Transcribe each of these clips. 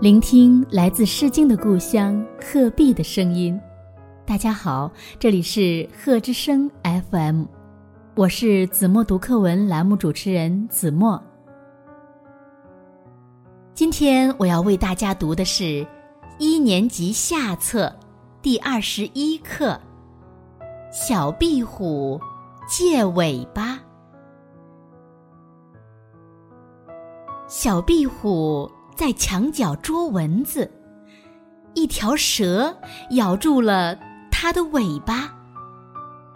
聆听来自《诗经》的故乡鹤壁的声音。大家好，这里是鹤之声 FM，我是子墨读课文栏目主持人子墨。今天我要为大家读的是一年级下册第二十一课《小壁虎借尾巴》。小壁虎。在墙角捉蚊子，一条蛇咬住了它的尾巴。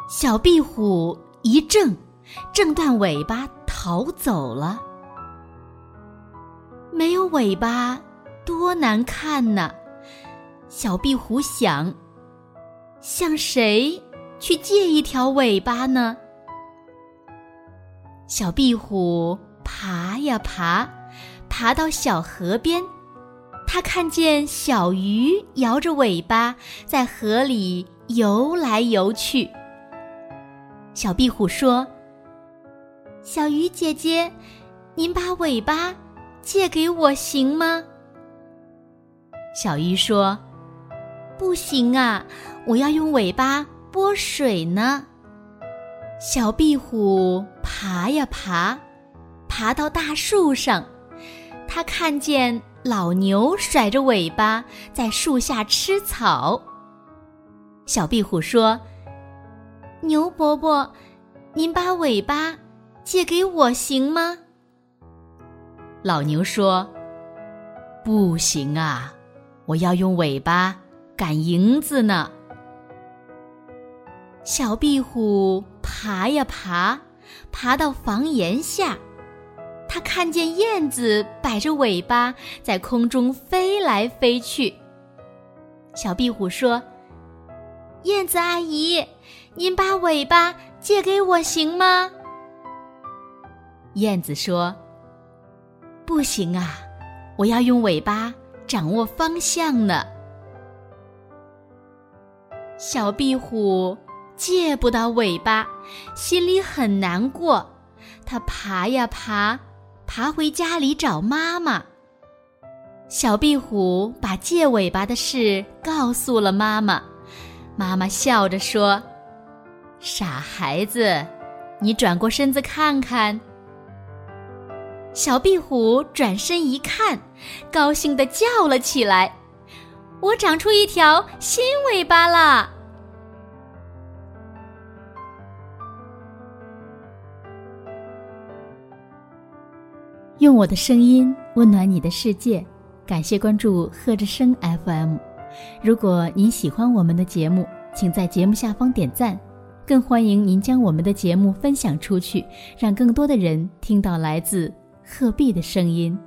小壁虎一挣，挣断尾巴逃走了。没有尾巴多难看呢！小壁虎想：向谁去借一条尾巴呢？小壁虎爬呀爬。爬到小河边，他看见小鱼摇着尾巴在河里游来游去。小壁虎说：“小鱼姐姐，您把尾巴借给我行吗？”小鱼说：“不行啊，我要用尾巴拨水呢。”小壁虎爬呀爬，爬到大树上。他看见老牛甩着尾巴在树下吃草。小壁虎说：“牛伯伯，您把尾巴借给我行吗？”老牛说：“不行啊，我要用尾巴赶蝇子呢。”小壁虎爬呀爬，爬到房檐下。他看见燕子摆着尾巴在空中飞来飞去。小壁虎说：“燕子阿姨，您把尾巴借给我行吗？”燕子说：“不行啊，我要用尾巴掌握方向呢。”小壁虎借不到尾巴，心里很难过。它爬呀爬。爬回家里找妈妈。小壁虎把借尾巴的事告诉了妈妈，妈妈笑着说：“傻孩子，你转过身子看看。”小壁虎转身一看，高兴地叫了起来：“我长出一条新尾巴啦！”用我的声音温暖你的世界，感谢关注贺之声 FM。如果您喜欢我们的节目，请在节目下方点赞，更欢迎您将我们的节目分享出去，让更多的人听到来自鹤壁的声音。